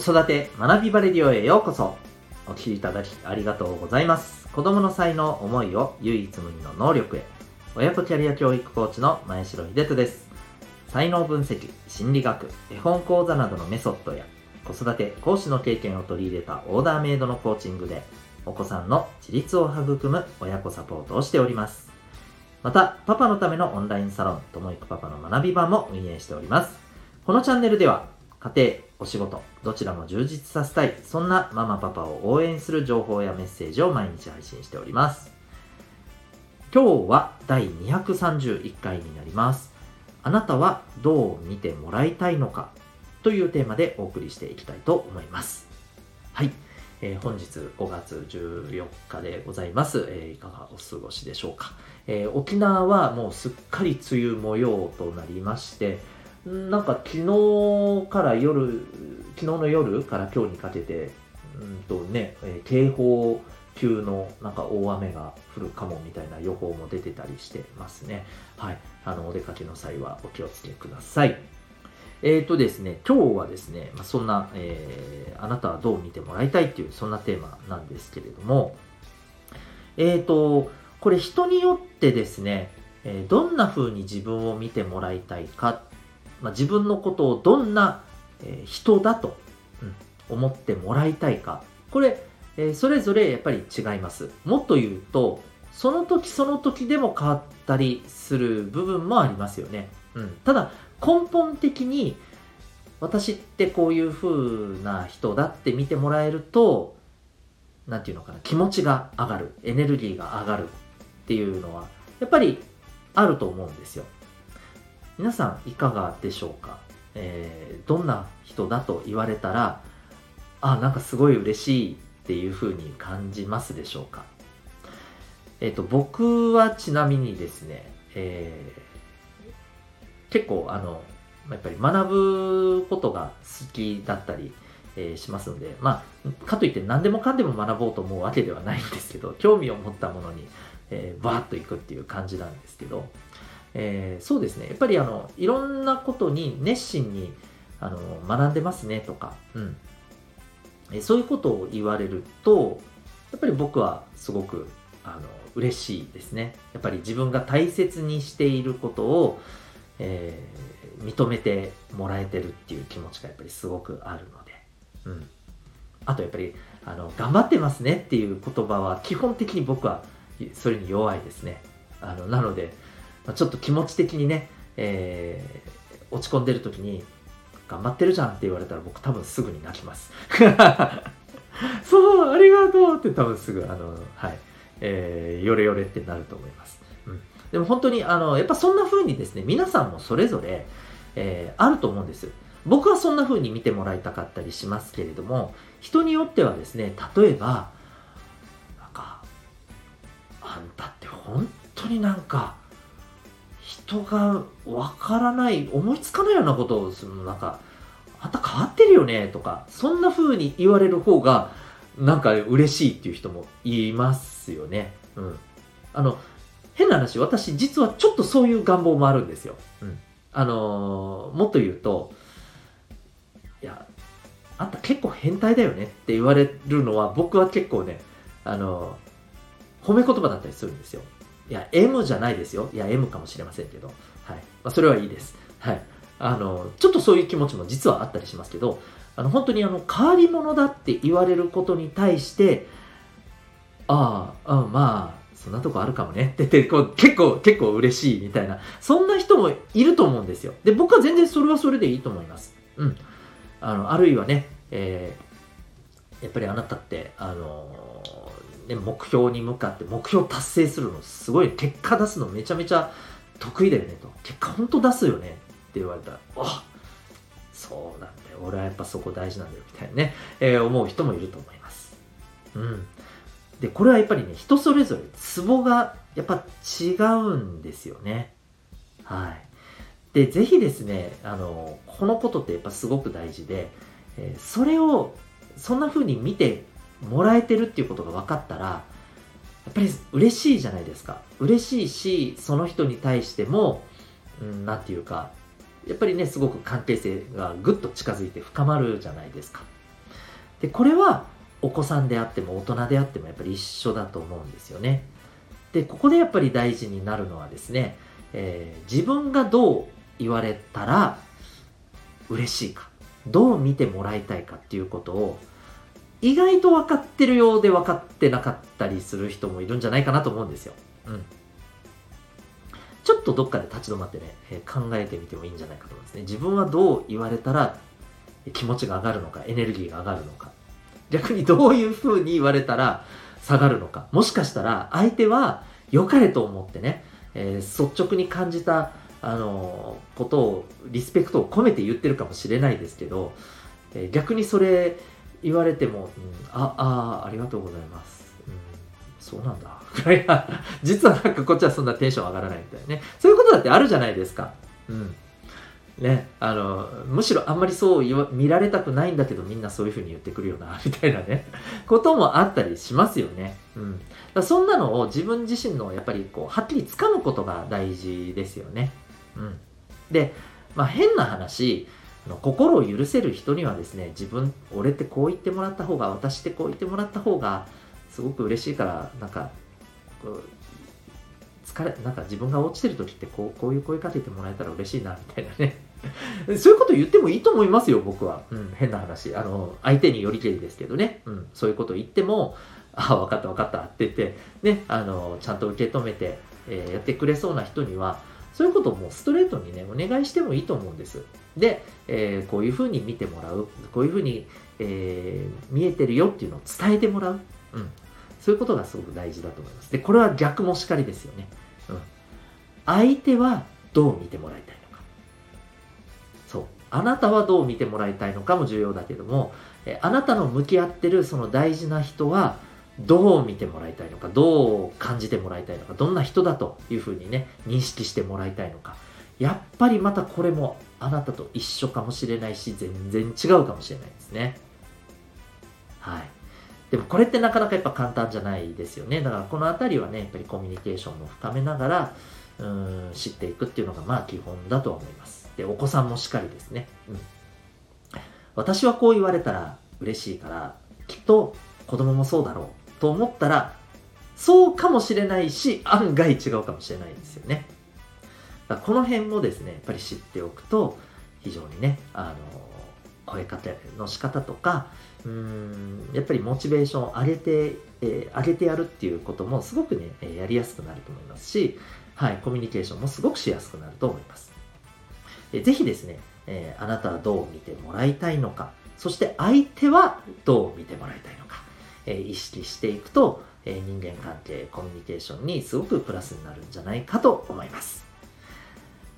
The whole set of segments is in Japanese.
子育て学びバレディオへようこそ。お聞きいただきありがとうございます。子供の才能思いを唯一無二の能力へ。親子キャリア教育コーチの前城秀人です。才能分析心理学絵本講座などのメソッドや子育て講師の経験を取り入れたオーダーメイドのコーチングでお子さんの自立を育む親子サポートをしております。また、パパのためのオンラインサロン、ともいくパパの学び場も運営しております。このチャンネルでは、家庭、お仕事、どちらも充実させたい、そんなママパパを応援する情報やメッセージを毎日配信しております。今日は第231回になります。あなたはどう見てもらいたいのか？というテーマでお送りしていきたいと思います。はい。えー、本日5月14日でございます、えー、いかがお過ごしでしょうか、えー、沖縄はもうすっかり梅雨模様となりましてなんか昨日から夜昨日の夜から今日にかけてうんとね、え警報級のなんか大雨が降るかもみたいな予報も出てたりしてますね。はい。あのお出かけの際はお気をつけください。えっ、ー、とですね、今日はですね、まあ、そんな、えー、あなたはどう見てもらいたいっていう、そんなテーマなんですけれども、えっ、ー、と、これ人によってですね、えどんな風に自分を見てもらいたいか、まあ、自分のことをどんな、人だと、思ってもらいたいか、これ、それぞれやっぱり違います。もっと言うと、その時その時でも変わったりする部分もありますよね。うん、ただ、根本的に私ってこういう風な人だって見てもらえると何て言うのかな気持ちが上がるエネルギーが上がるっていうのはやっぱりあると思うんですよ皆さんいかがでしょうか、えー、どんな人だと言われたらあなんかすごい嬉しいっていう風に感じますでしょうか？えっ、ー、と僕はちなみにですね、えー結構あのやっぱり学ぶことが好きだったり、え、しますので、まあ、かといって何でもかんでも学ぼうと思うわけではないんですけど、興味を持ったものに、えー、バーッといくっていう感じなんですけど、えー、そうですね、やっぱりあの、いろんなことに熱心にあの学んでますねとか、うん、えー、そういうことを言われると、やっぱり僕はすごくあの嬉しいですね。やっぱり自分が大切にしていることを、えー、認めてもらえてるっていう気持ちがやっぱりすごくあるので、うん。あとやっぱり、あの、頑張ってますねっていう言葉は基本的に僕はそれに弱いですね。あの、なので、まあちょっと気持ち的にね、えー、落ち込んでる時に、頑張ってるじゃんって言われたら僕多分すぐに泣きます。そう、ありがとうって多分すぐ、あの、はい、えー、ヨレヨレってなると思います。でも本当に、あの、やっぱそんな風にですね、皆さんもそれぞれ、えー、あると思うんです。僕はそんな風に見てもらいたかったりしますけれども、人によってはですね、例えば、なんか、あんたって本当になんか、人がわからない、思いつかないようなことをするの、なんか、あんた変わってるよねとか、そんな風に言われる方が、なんか嬉しいっていう人もいますよね。うん。あの、変な話、私実はちょっとそういう願望もあるんですよ。うん。あのー、もっと言うと、いや、あんた結構変態だよねって言われるのは僕は結構ね、あのー、褒め言葉だったりするんですよ。いや、M じゃないですよ。いや、M かもしれませんけど。はい。まあ、それはいいです。はい。あの、ちょっとそういう気持ちも実はあったりしますけど、あの、本当にあの、変わり者だって言われることに対して、ああ、あまあ、そんなとこあるかもねって言ってこう結構結構嬉しいみたいなそんな人もいると思うんですよで僕は全然それはそれでいいと思いますうんあのあるいはね、えー、やっぱりあなたってあの、ね、目標に向かって目標達成するのすごい結果出すのめちゃめちゃ得意だよねと結果ほんと出すよねって言われたらあそうなんだよ俺はやっぱそこ大事なんだよみたいなね、えー、思う人もいると思いますうんで、これはやっぱりね、人それぞれツボがやっぱ違うんですよね。はい。で、ぜひですね、あの、このことってやっぱすごく大事で、えー、それをそんな風に見てもらえてるっていうことが分かったら、やっぱり嬉しいじゃないですか。嬉しいし、その人に対しても、うん、ていうか、やっぱりね、すごく関係性がぐっと近づいて深まるじゃないですか。でこれはお子さんであっても大人であってもやっぱり一緒だと思うんですよねでここでやっぱり大事になるのはですね、えー、自分がどう言われたら嬉しいかどう見てもらいたいかっていうことを意外と分かってるようで分かってなかったりする人もいるんじゃないかなと思うんですよ。うん。ちょっとどっかで立ち止まってね、えー、考えてみてもいいんじゃないかと思いますね。自分はどう言われたら気持ちが上がるのか、エネルギーが上がるのか。逆にどういう風に言われたら下がるのか。もしかしたら相手は良かれと思ってね、えー、率直に感じた、あのー、ことを、リスペクトを込めて言ってるかもしれないですけど、えー、逆にそれ言われても、うん、あ、あ、ありがとうございます。うん、そうなんだ。実はなんかこっちはそんなテンション上がらないみたいなね。そういうことだってあるじゃないですか。うん。ね、あの、むしろあんまりそう見られたくないんだけどみんなそういうふうに言ってくるよな、みたいなね、こともあったりしますよね。うん。だそんなのを自分自身のやっぱりこう、はっきり掴むことが大事ですよね。うん。で、まあ変な話、心を許せる人にはですね、自分、俺ってこう言ってもらった方が、私ってこう言ってもらった方が、すごく嬉しいから、なんか、疲れ、なんか自分が落ちてる時ってこう、こういう声かけてもらえたら嬉しいな、みたいなね。そういうこと言ってもいいと思いますよ、僕は。うん、変な話。あの、相手によりけりですけどね。うん、そういうこと言っても、あ、分かった分かったって言って、ね、あの、ちゃんと受け止めて、えー、やってくれそうな人には、そういうことをもうストレートにね、お願いしてもいいと思うんです。で、えー、こういうふうに見てもらう、こういうふうに、えー、見えてるよっていうのを伝えてもらう。うん。そういうことがすごく大事だと思います。で、これは逆もしかりですよね。うん。相手はどう見てもらいたいのか。そう。あなたはどう見てもらいたいのかも重要だけども、えあなたの向き合ってるその大事な人は、どう見てもらいたいのか、どう感じてもらいたいのか、どんな人だというふうにね、認識してもらいたいのか。やっぱりまたこれもあなたと一緒かもしれないし、全然違うかもしれないですね。はい。でもこれってなかなかやっぱ簡単じゃないですよね。だからこのあたりはね、やっぱりコミュニケーションも深めながら、うん、知っていくっていうのがまあ基本だと思います。で、お子さんもしっかりですね。うん。私はこう言われたら嬉しいから、きっと子供もそうだろうと思ったら、そうかもしれないし、案外違うかもしれないんですよね。だこの辺もですね、やっぱり知っておくと、非常にね、あの、声かけの仕方とか、うん、やっぱりモチベーションを上げて、えー、上げてやるっていうこともすごくね、やりやすくなると思いますし、はい、コミュニケーションもすごくしやすくなると思います。えぜひですね、えー、あなたはどう見てもらいたいのか、そして相手はどう見てもらいたいのか、えー、意識していくと、えー、人間関係、コミュニケーションにすごくプラスになるんじゃないかと思います。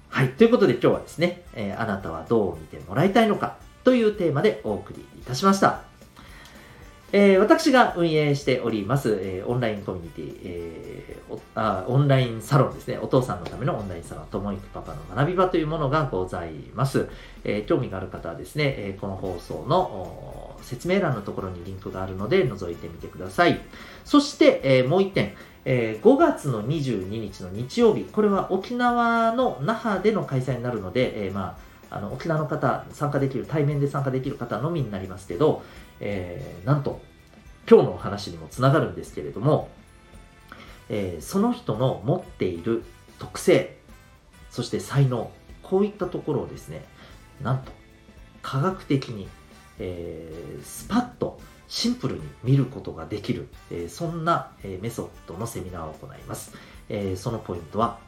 はい。ということで今日はですね、えー、あなたはどう見てもらいたいのかというテーマでお送りいたしました。えー、私が運営しております、えー、オンラインコミュニティ、えー、あオンラインサロンですね。お父さんのためのオンラインサロン、ともいくパパの学び場というものがございます。え興味がある方はですね、えこの放送の説明欄のところにリンクがあるので覗いてみてください。そして、えもう一点、えー、5月の22日の日曜日、これは沖縄の那覇での開催になるので、えー、まあ、あの沖縄の方、参加できる、対面で参加できる方のみになりますけど、えー、なんと、今日のお話にもつながるんですけれども、えその人の持っている特性、そして才能、こういったところをですね、なんと、科学的に、えスパッとシンプルに見ることができる、えそんな、えメソッドのセミナーを行います。えそのポイントは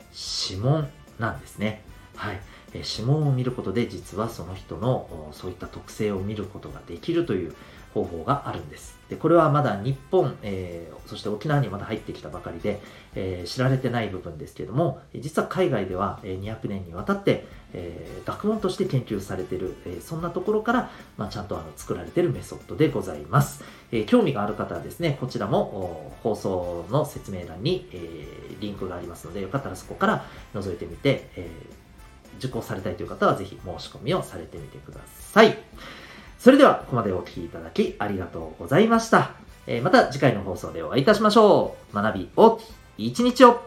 指紋なんですね。はい。え指紋を見ることで実はその人のそういった特性を見ることができるという方法があるんです。でこれはまだ日本、えー、そして沖縄にまだ入ってきたばかりで、えー、知られてない部分ですけども、実は海外では200年にわたって、えー、学問として研究されてる、えそんなところから、まあ、ちゃんとあの作られてるメソッドでございます。え興味がある方はですね、こちらも放送の説明欄に、えリンクがありますので、よかったらそこから覗いてみて、え受講されたいという方はぜひ申し込みをされてみてください。それでは、ここまでお聴きいただきありがとうございました。え、また次回の放送でお会いいたしましょう。学び大きい一日を